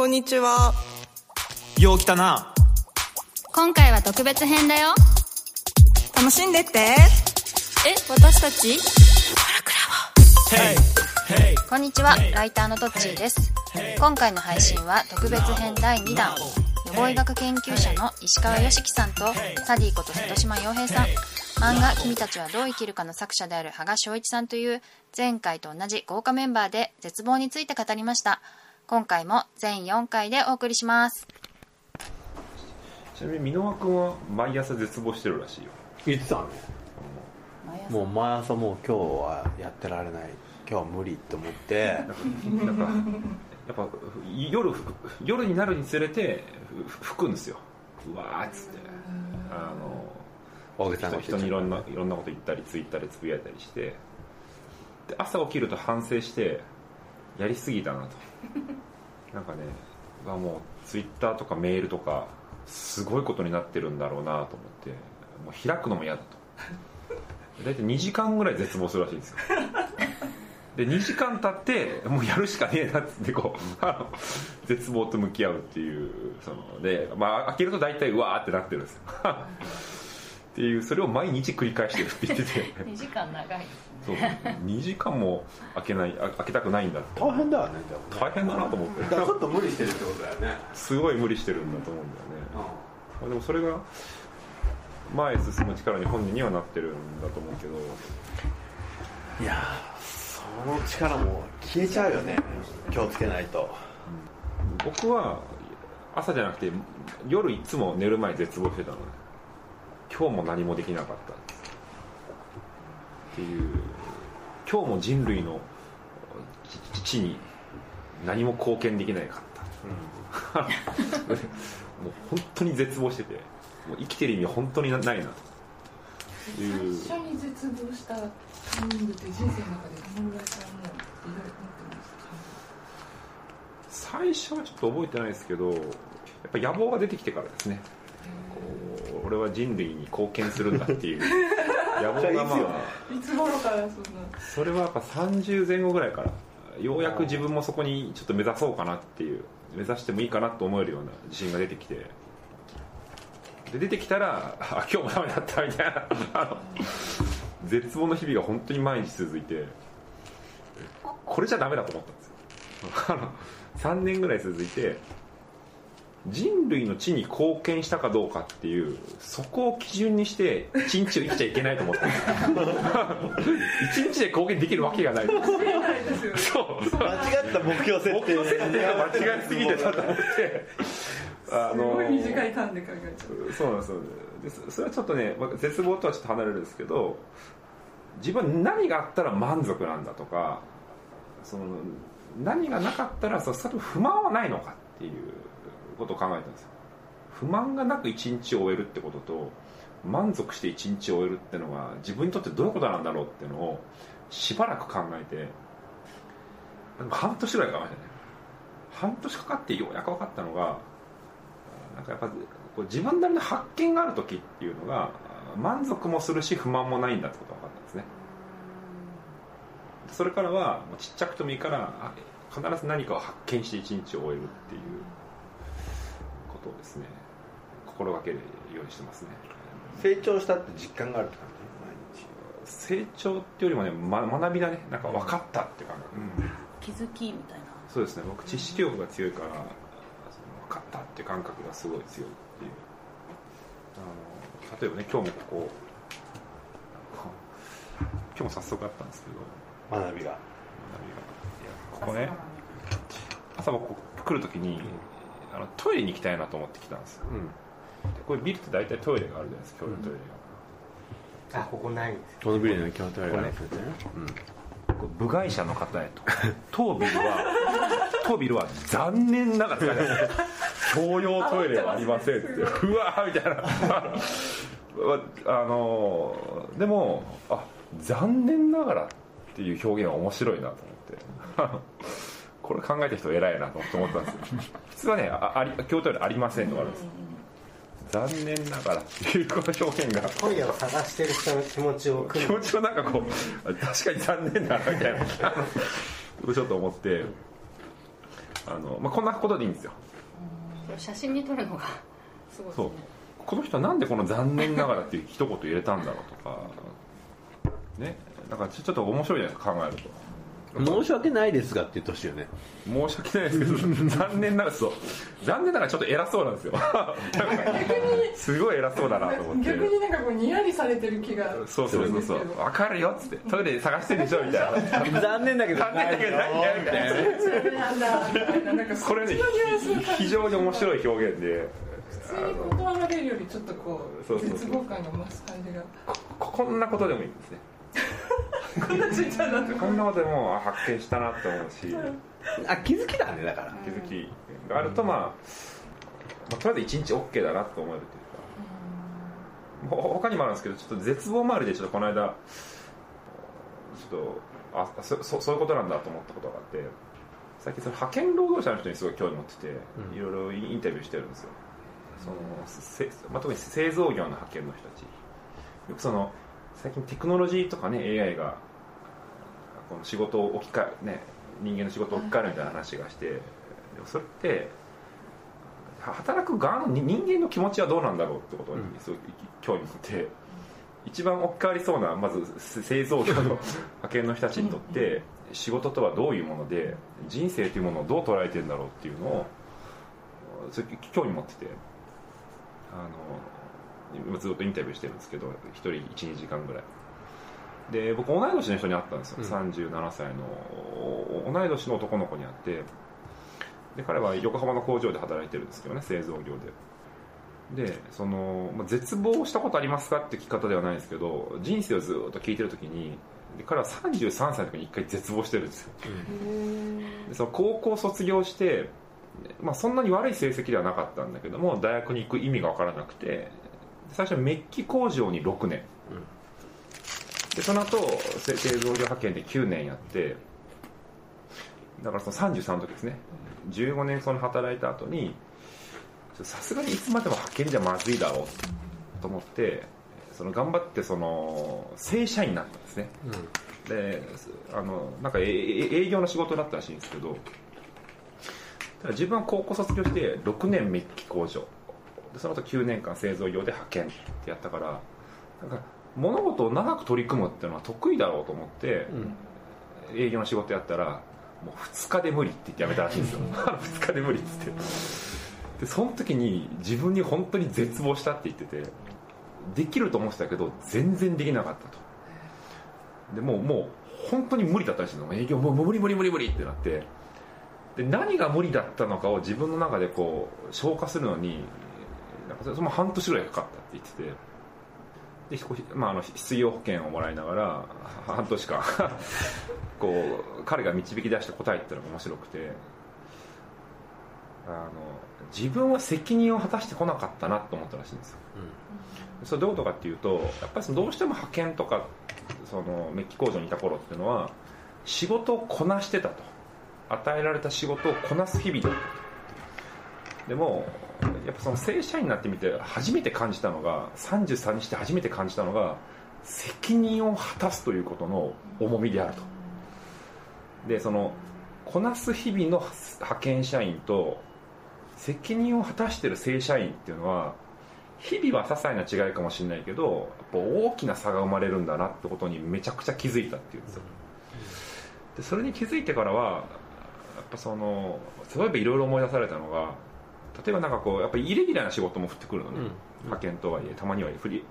こんにちは。よう来たな。今回は特別編だよ。楽しんでって。え、私たち？こんにちは、ライターのトッチーです。今回の配信は特別編第2弾。予防医学研究者の石川良樹さんとサディこと瀬戸島洋平さん。漫画「君たちはどう生きるか」の作者である羽賀翔一さんという前回と同じ豪華メンバーで絶望について語りました今回も全4回でお送りします。ちなみに箕輪君は毎朝絶望してるらしいよ。言ってたねもう毎朝もう今日はやってられない。今日は無理って思って。なんかやっぱ夜夜になるにつれてふ吹くんですよ。うわーっつって。あの大げさな人人にいろんないろんなこと言ったりツイッターでつぶやいたりして。で朝起きると反省してやりすぎたなと。なんかねがもうツイッターとかメールとかすごいことになってるんだろうなと思ってもう開くのも嫌だと。大体2時間ぐらい絶望するらしいんですよ。で2時間経ってもうやるしかねえなっつってこうあの絶望と向き合うっていうそので、まあ、開けると大体うわーってなってるんですよっていうそれを毎日繰り返してるって言ってて2 時間長いそう。2時間も開けないあ開けたくないんだって。大変だよねでもね。大変だなと思って。ちょっと無理してるってことだよね。すごい無理してるんだと思うんだよね、まあ、でもそれが前へ進む力に本人にはなってるんだと思うけど。いやーその力も消えちゃうよね。気をつけないと。僕は朝じゃなくて夜いつも寝る前絶望してたのね今日も何もできなかったっていう。今日も人類のち地に何も貢献できなかった、もう本当に絶望してて。もう生きてる意味本当にないなという最初に絶望したタイミングって人生の中でどのぐらいからもう。いろいろ最初はちょっと覚えてないですけどやっぱ野望が出てきてからですね。こう俺は人類に貢献するんだっていう。野望がまあ。いつ頃からそんな。それはやっぱ30前後ぐらいから。ようやく自分もそこにちょっと目指そうかなっていう。目指してもいいかなと思えるような自信が出てきて。で出てきたらあ今日もダメだったみたいな。あの絶望の日々が本当に毎日続いてこれじゃダメだと思ったんですよ。あの3年ぐらい続いて人類の地に貢献したかどうかっていうそこを基準にして一日を生きちゃいけないと思ったんですよ一日で貢献できるわけがない。ないですよね。そう。間違った目標設目定標設定が間違いすぎてたと思って。あすごい短い短で考えちゃうそうなんですよでそそれはちょっとねまあ絶望とはちょっと離れるんですけど自分は何があったら満足なんだとかその何がなかったらそそれ不満はないのかっていうことを考えたんです。よ不満がなく一日を終えるってことと満足して一日を終えるってのが自分にとってどういうことなんだろうっていうのをしばらく考えてなんか半年ぐらい考えてね。半年かかってようやく分かったのがなんかやっぱこう自分なりの発見がある時っていうのが満足もするし不満もないんだってことが分かったんですね。それからはもうちっちゃくてもいいから必ず何かを発見して一日を終えるっていうことをですね心がけるようにしてますね。成長したって実感があるって感成長っていうよりもね、ま、学びだね。なんか分かったって感覚、気づきみたいな。そうですね。僕知識欲が強いからその分かったって感覚がすごい強いっていう。あの例えばね今日もここ 今日も早速あったんですけど。じ学びが。学びが。いやここね。朝僕来るときにあのトイレに行きたいなと思って来たんです。ようん。でこれビルって大体トイレがあるじゃないですか共用トイレが、あここないんですこのビルの京都やられてね。これ部外者の方へと。当ビルは 当ビルは残念ながら 共用トイレはありませんって。うわーみたいな。あのでもあ残念ながらっていう表現は面白いなと思ってこれ考えた人偉いなと思ったんですよ。普通はねああり共用トイレありませんとかあるんです。残念ながらっていうこの表現が。トイレを探してる人の気持ちを気持ちをなんかこう確かに残念だなみたい。なちょっと思ってあの、まあ、こんなことでいいんですよ。写真に撮るのがすごいですそう。ねこの人はなんでこの「残念ながら」っていう一言入れたんだろうとかね。なんかちょちょっと面白いじゃないですか考えると申し訳ないですがって言ってほしいよね。申し訳ないですけど残念ながらそう。残念ながらちょっと偉そうなんですよ。すごい偉そうだなと思って。逆になんかこうにやりされてる気がそうそうそうそう。分かるよっつって。トイレ探してるでしょみたいな。残念だけど残念だけど。何やみたいなこれね非常に面白い表現で普通に断られるよりちょっとこそうそうそう絶望感が増す感じがここんなことでもいいんで。すねこんなちっちゃなとこんなことでもあ発見したなって思うし。あ気づきだねだから。気づき。があるとまあ、まあ、とりあえず1日 OK だなと思えるというか。ほ他にもあるんですけどちょっと絶望周りでちょっとこの間。ちょっとあそそそういうことなんだと思ったことがあって。最近その派遣労働者の人にすごい興味持ってて、うん。いろいろインタビューしてるんですよ。そのせ、まあ、特に製造業の派遣の人たち。よくその最近テクノロジーとかね AI がこの仕事を置き換え、ね、人間の仕事を置き換えるみたいな話がして、でもそれっては働く側のに人間の気持ちはどうなんだろうってことにうん。すごい興味持って、一番置き換わりそうなまずせ製造業の 派遣の人たちにとって仕事とはどういうもので人生というものをどう捉えてるんだろうっていうのをそれ興味持っててあの今ずっとインタビューしてるんですけど1人12時間ぐらい。で僕同い年の人に会ったんですよ、うん。37歳のお同い年の男の子に会ってで彼は横浜の工場で働いてるんですけどね製造業で。でその、まあ、絶望したことありますかって聞き方ではないんですけど人生をずっと聞いてる時にで彼は33歳の時に一回絶望してるんですよ。でその高校卒業して、まあ、そんなに悪い成績ではなかったんだけども大学に行く意味が分からなくて最初はメッキ工場に6年、でその後せ製造業派遣で9年やってだからその33の時ですね。15年その働いた後にさすがにいつまでも派遣じゃまずいだろうと思ってその頑張ってその正社員になったんですね。であのなんかええ営業の仕事だったらしいんですけどただ自分は高校卒業して6年メッキ工場でその後9年間製造業で派遣ってやったからなんか物事を長く取り組むっていうのは得意だろうと思って、営業の仕事やったらもう2日で無理って言ってやめたらしいんですよ。2日で無理っつって。でその時に自分に本当に絶望したって言っててできると思ってたけど全然できなかったと。でもうもう本当に無理だったらしいの。営業もう無理無理無理無理ってなって。で何が無理だったのかを自分の中でこう消化するのになんかそれも半年ぐらいかかったって言ってて。でまあ、あの失業保険をもらいながらは半年間 こう彼が導き出した答えっていうのが面白くて。あの自分は責任を果たしてこなかったなと思ったらしいんですよ。それどういうことかっていうとやっぱりそのどうしても派遣とかそのメッキ工場にいた頃っていうのは仕事をこなしてたと。与えられた仕事をこなす日々だったと。でもやっぱその正社員になってみて初めて感じたのが33にして初めて感じたのが責任を果たすということの重みであると。でそのこなす日々の派遣社員と責任を果たしている正社員っていうのは日々は些細な違いかもしれないけどやっぱ大きな差が生まれるんだなってことにめちゃくちゃ気づいたっていうんですよ。でそれに気づいてからはやっぱその例えばいろいろ思い出されたのが例えばなんかこうやっぱりイレギュラーな仕事も降ってくるのね、派遣とはいえたまにはフリ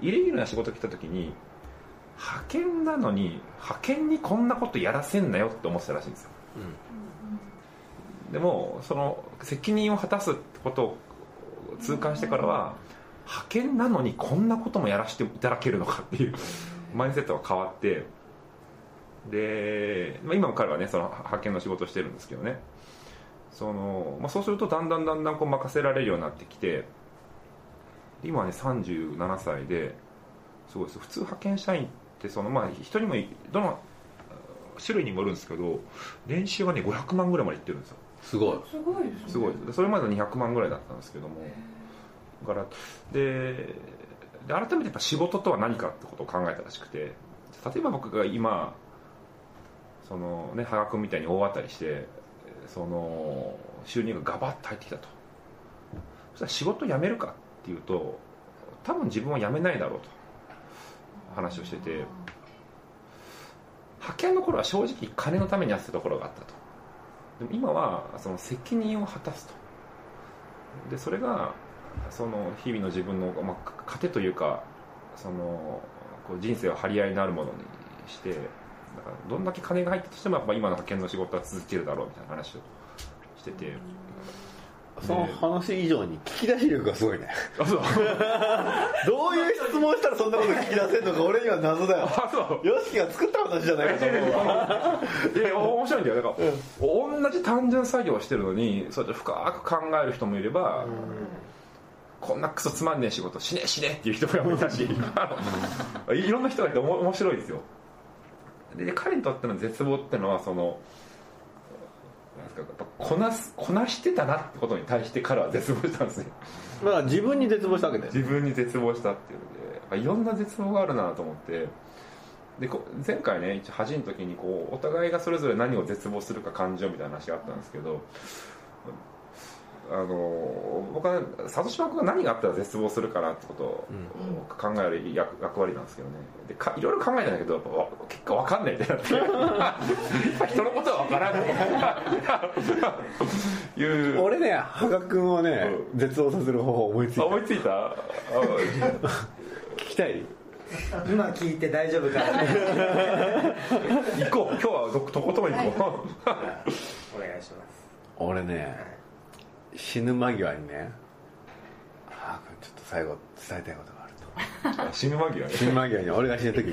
イレギュラーな仕事来た時に派遣なのに派遣にこんなことやらせんなよって思ってたらしいんですよ、でもその責任を果たすってことを痛感してからは派遣なのにこんなこともやらせていただけるのかっていうマインドセットが変わってで、まあ、今も彼はねその派遣の仕事をしてるんですけどねその、まあ、そうするとだんだんだんだんこう任せられるようになってきて今はね37歳ですごいです。普通派遣社員ってそのまあ人にもどの種類にもよるんですけど年収がね500万ぐらいまでいってるんですよ。すごい。すごいですね。すごいそれまで200万ぐらいだったんですけどもだからでで改めてやっぱ仕事とは何かってことを考えたらしくて例えば僕が今そのね羽賀君みたいに大当たりしてその収入がガバッと入ってきたと。そしたら仕事辞めるかっていうと多分自分は辞めないだろうと。話をしてて。派遣の頃は正直金のためにやってたところがあったと。でも今はその責任を果たすと。でそれがその日々の自分の、まあ、糧というかそのこう人生を張り合いになるものにしてだからどんだけ金が入ったとしてもやっぱ今の派遣の仕事は続けるだろうみたいな話をしてて、その話以上に聞き出し力がすごいね。あそう。どういう質問したらそんなこと聞き出せるのか俺には謎だよ。あそう。ヨシキが作った話じゃないかと思うわいや面白いんだよ。だから、同じ単純作業をしてるのにそうやって深く考える人もいれば、こんなクソつまんねえ仕事しねえしねえっていう人もいたし。いろんな人がいて面白いですよで彼にとっての絶望ってのはそのなんですかやっぱこなすこなしてたなってことに対して彼は絶望したんですねだから自分に絶望したわけだよ自分に絶望したっていうのでいろんな絶望があるなと思って。でこ前回ね一応恥の時にこうお互いがそれぞれ何を絶望するか感じようみたいな話があったんですけどあの僕は里島君が何があったら絶望するかなってことを考える役役割なんですけどね。でかいろいろ考えたんだけどやっぱわ結果わかんないってなって人のことはわからんって いう。俺ね羽賀君をね、絶望させる方法思いついた。あ思いついた？あ聞きたい？今聞いて大丈夫か行こう。今日はどとことん行こう。お願いします。俺ね死ぬ間際にね。羽賀君ちょっと最後伝えたいことがあると。死ぬ間際ね死ぬ間際に俺が死ぬ時に。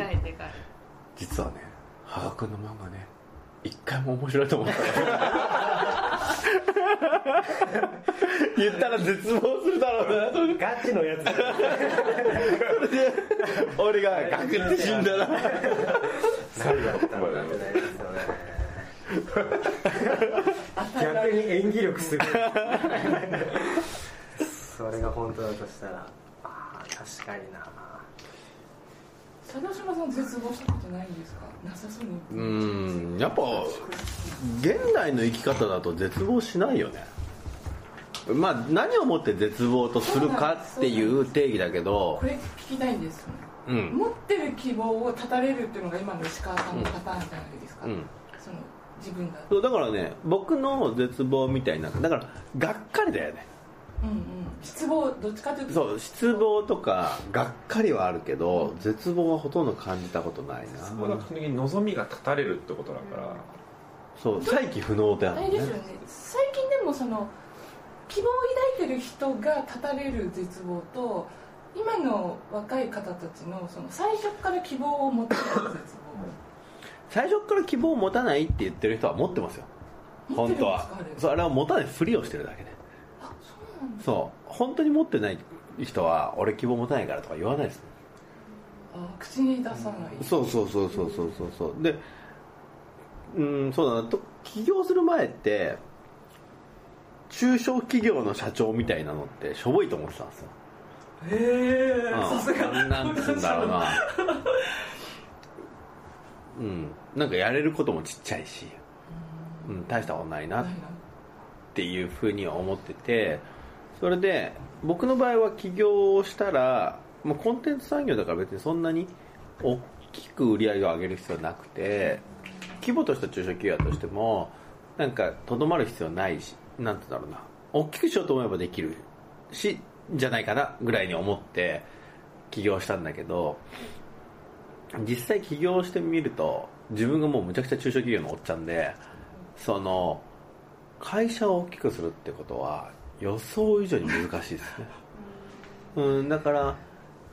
実はね羽賀君の漫画ね一回も面白いと思った 言ったら絶望するだろうな。ガチのやつ。俺がガクって死んだら何 だったのかってないですよね 逆に演技力すごい。それが本当だとしたらああ確かにな。佐渡島さん絶望したことないんですか？なさそうにうんやっぱ現代の生き方だと絶望しないよね。まあ何をもって絶望とするかっていう定義だけどこれ聞きたいんですうん。持ってる希望を絶たれるっていうのが今の石川さんのパターンじゃないですか、うん。その自分が。そうだからね僕の絶望みたいなだからがっかりだよね。うんうん。失望どっちかというと。そう失望とかがっかりはあるけど絶望はほとんど感じたことないな。そこが基本的に望みが絶たれるってことだから、そう再起不能ってあるのね。あれですよね。最近でもその希望を抱いてる人が絶たれる絶望と今の若い方たちのその最初から希望を持ってない絶最初から希望を持たないって言ってる人は持ってますよ。本当は。そうあれは持たないふりをしてるだけで。望あそうなんだ。そう。本当に持ってない人は俺希望持たないからとか言わないです。あ口に出さない。そうそうそうそうそうそう。そうでうんそうだな。と起業する前って中小企業の社長みたいなのってしょぼいと思ってたんですよ。へえうん。さすが。なんつうんだろうな うん。なんかやれることもちっちゃいし、うん、大したことないなっていうふうには思っててそれで僕の場合は起業をしたら、まあ、コンテンツ産業だから別にそんなに大きく売り上げを上げる必要はなくて規模とした中小企業としてもなんかとどまる必要ないしなんて言うんだろうな。大きくしようと思えばできるしじゃないかなぐらいに思って起業したんだけど実際起業してみると自分がもうむちゃくちゃ中小企業のおっちゃんでその会社を大きくするってことは予想以上に難しいですね。うん。だから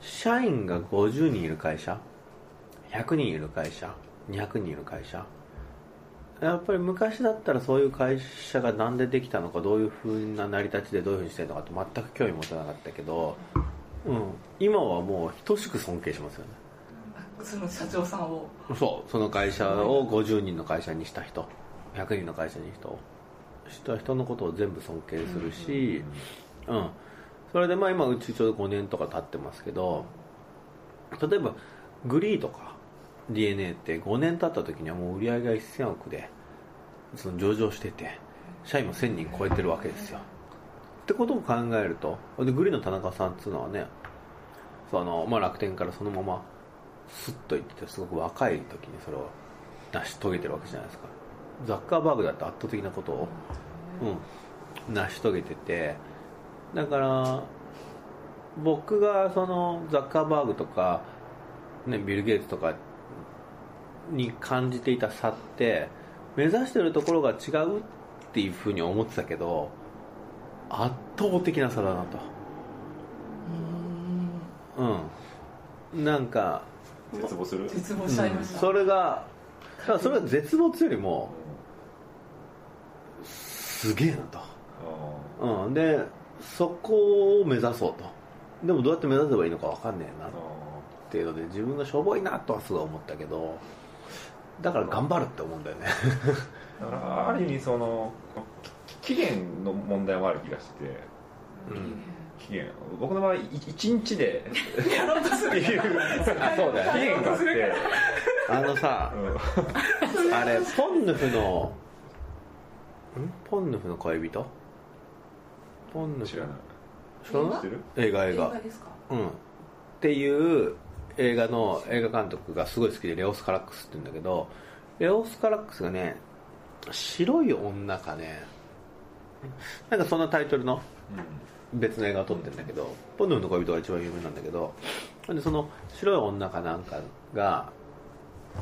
社員が50人いる会社100人いる会社200人いる会社やっぱり昔だったらそういう会社がなんでできたのかどういうふうな成り立ちでどういうふうにしてるのかって全く興味持てなかったけど、うん、今はもう等しく尊敬しますよね。あその社長さんを。そうその会社を50人の会社にした人。100人の会社に人した人のことを全部尊敬するし、うん。それでまあ今うちちょうど5年とか経ってますけど例えばグリーとか DNA って5年経った時にはもう売り上げが1000億でその上場してて社員も1000人超えてるわけですよ。ってことを考えるとでグリーンの田中さんっていうのはねその、まあ、楽天からそのままスッといっててすごく若い時にそれを成し遂げてるわけじゃないですか。ザッカーバーグだって圧倒的なことを、うん、成し遂げててだから僕がそのザッカーバーグとか、ね、ビル・ゲイツとかに感じていた差って目指してるところが違うっていうふうに思ってたけど圧倒的な差だなと。うん。なんか絶望する？絶望しちゃいました、それがだからそれは絶望よりもすげえなと。あうん、でそこを目指そうと。でもどうやって目指せばいいのか分かんねえなっていうので自分がしょぼいなとはすごい思ったけどだから頑張るって思うんだよね。ーだからある意味そのき期限の問題もある気がして。うん期限僕の場合1日で。やろうとするあそうだよ。期限があって、あのさうん。あれポンヌフのん？ポンヌフの恋人？ポンヌフ？知らない。知らない？映映画映画。画ですか？うん。っていう映画の映画監督がすごい好きでレオス・カラックスって言うんだけどレオス・カラックスがね白い女かね。なんかそんなタイトルの？別の映画を撮ってるんだけどポンヌフの恋人が一番有名なんだけどでその白い女かなんかが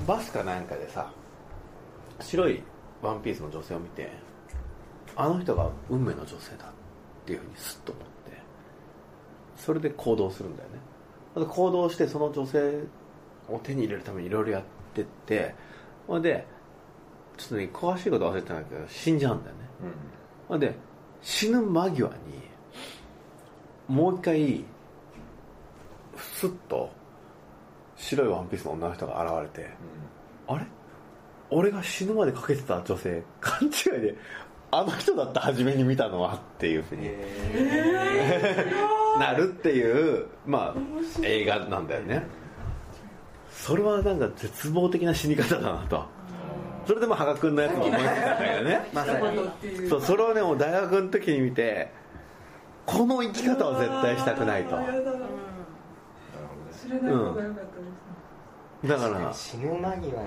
バスかなんかでさ白いワンピースの女性を見てあの人が運命の女性だっていうふうにスッと思ってそれで行動するんだよね。で行動してその女性を手に入れるためにいろいろやってってほんでちょっとね詳しいこと忘れてたんだけど死んじゃうんだよね。ほん。で死ぬ間際にもう一回スッと白いワンピースの女の人が現れてあれ？俺が死ぬまでかけてた女性勘違いであの人だった初めに見たのはっていうふうになるっていうまあ映画なんだよね。それはなんか絶望的な死に方だなと。それでも羽賀君のやつも思いついたんだけどね。まさにそうそれをねもう大学の時に見てこの生き方を絶対したくないと。あーやだなるほどね知らない方が良かったです、だから。死ぬ間際に絶望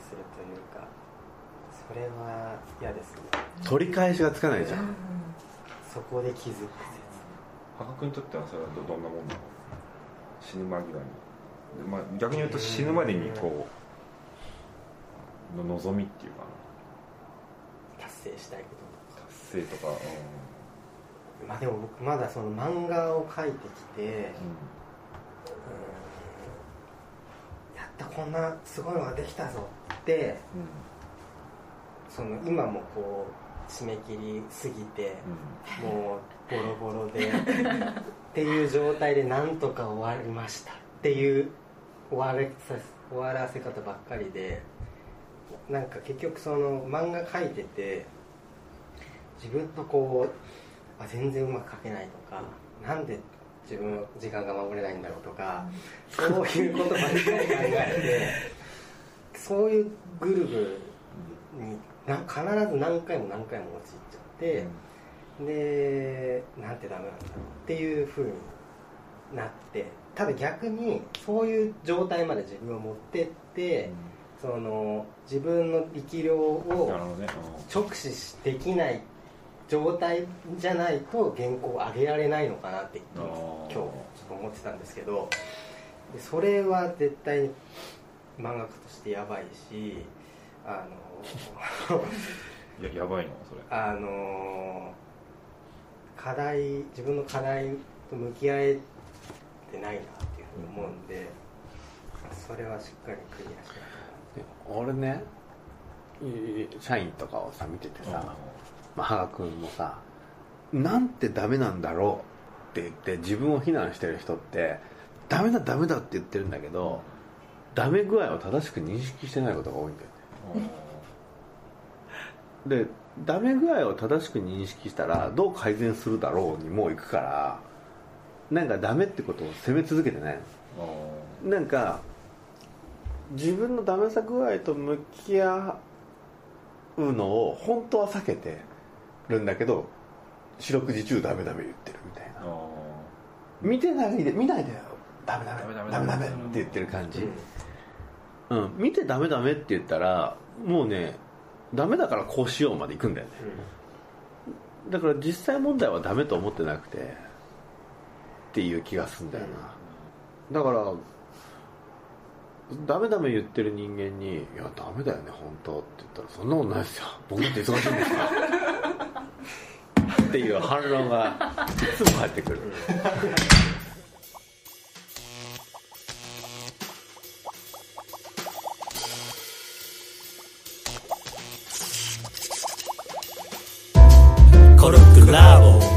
するというかそれは嫌ですね。取り返しがつかないじゃん。そこで気づく羽賀君にとってはそれはどどんなもんなの？死ぬ間際に、まあ、逆に言うと死ぬまでにこうの望みっていうか。達成したいことな達成とか、まあでも僕まだその漫画を描いてきて、うんやったこんなすごいのができたぞってその今もこう締め切りすぎてもうボロボロでっていう状態でなんとか終わりましたっていう終われさ終わらせ方ばっかりでなんか結局その漫画描いてて自分とこうあ全然うまく描けないとかなんで自分の時間が守れないんだろうとかそういうことばっかり考えてそういうグルグルにな必ず何回も何回も陥っちゃって、でなんてダメなんだろうっていうふうになってただ逆にそういう状態まで自分を持ってって、その自分の力量を直視できない状態じゃないと原稿を上げられないのかなって今あー。今日ちょっと思ってたんですけどでそれは絶対に漫画家としてやばいしあのい ややばいの？それ。あの課題自分の課題と向き合えてないなっていうふうに思うんで、それはしっかりクリアしない俺ねい社員とかをさ見ててさ、まあ、羽賀君もさなんてダメなんだろうって言って自分を非難してる人ってダメだダメだって言ってるんだけどダメ具合を正しく認識してないことが多いんだよね。でダメ具合を正しく認識したらどう改善するだろうにもう行くからなんかダメってことを責め続けてないの。なんか自分のダメさ具合と向き合うのを本当は避けてるんだけど四六時中ダメダメ言ってるみたいな。あ見てないで見ないでよ。ダメダメ。ダメダメ。ダメって言ってる感じ。うん、見てダメダメって言ったらもうねダメだからこうしようまで行くんだよね。だから実際問題はダメと思ってなくてっていう気がするんだよな、だからダメダメ言ってる人間に「いやダメだよね本当」って言ったら「そんなことないですよ。僕だって忙しいんですよ」っていう反論がいつも入ってくる。コルクラボ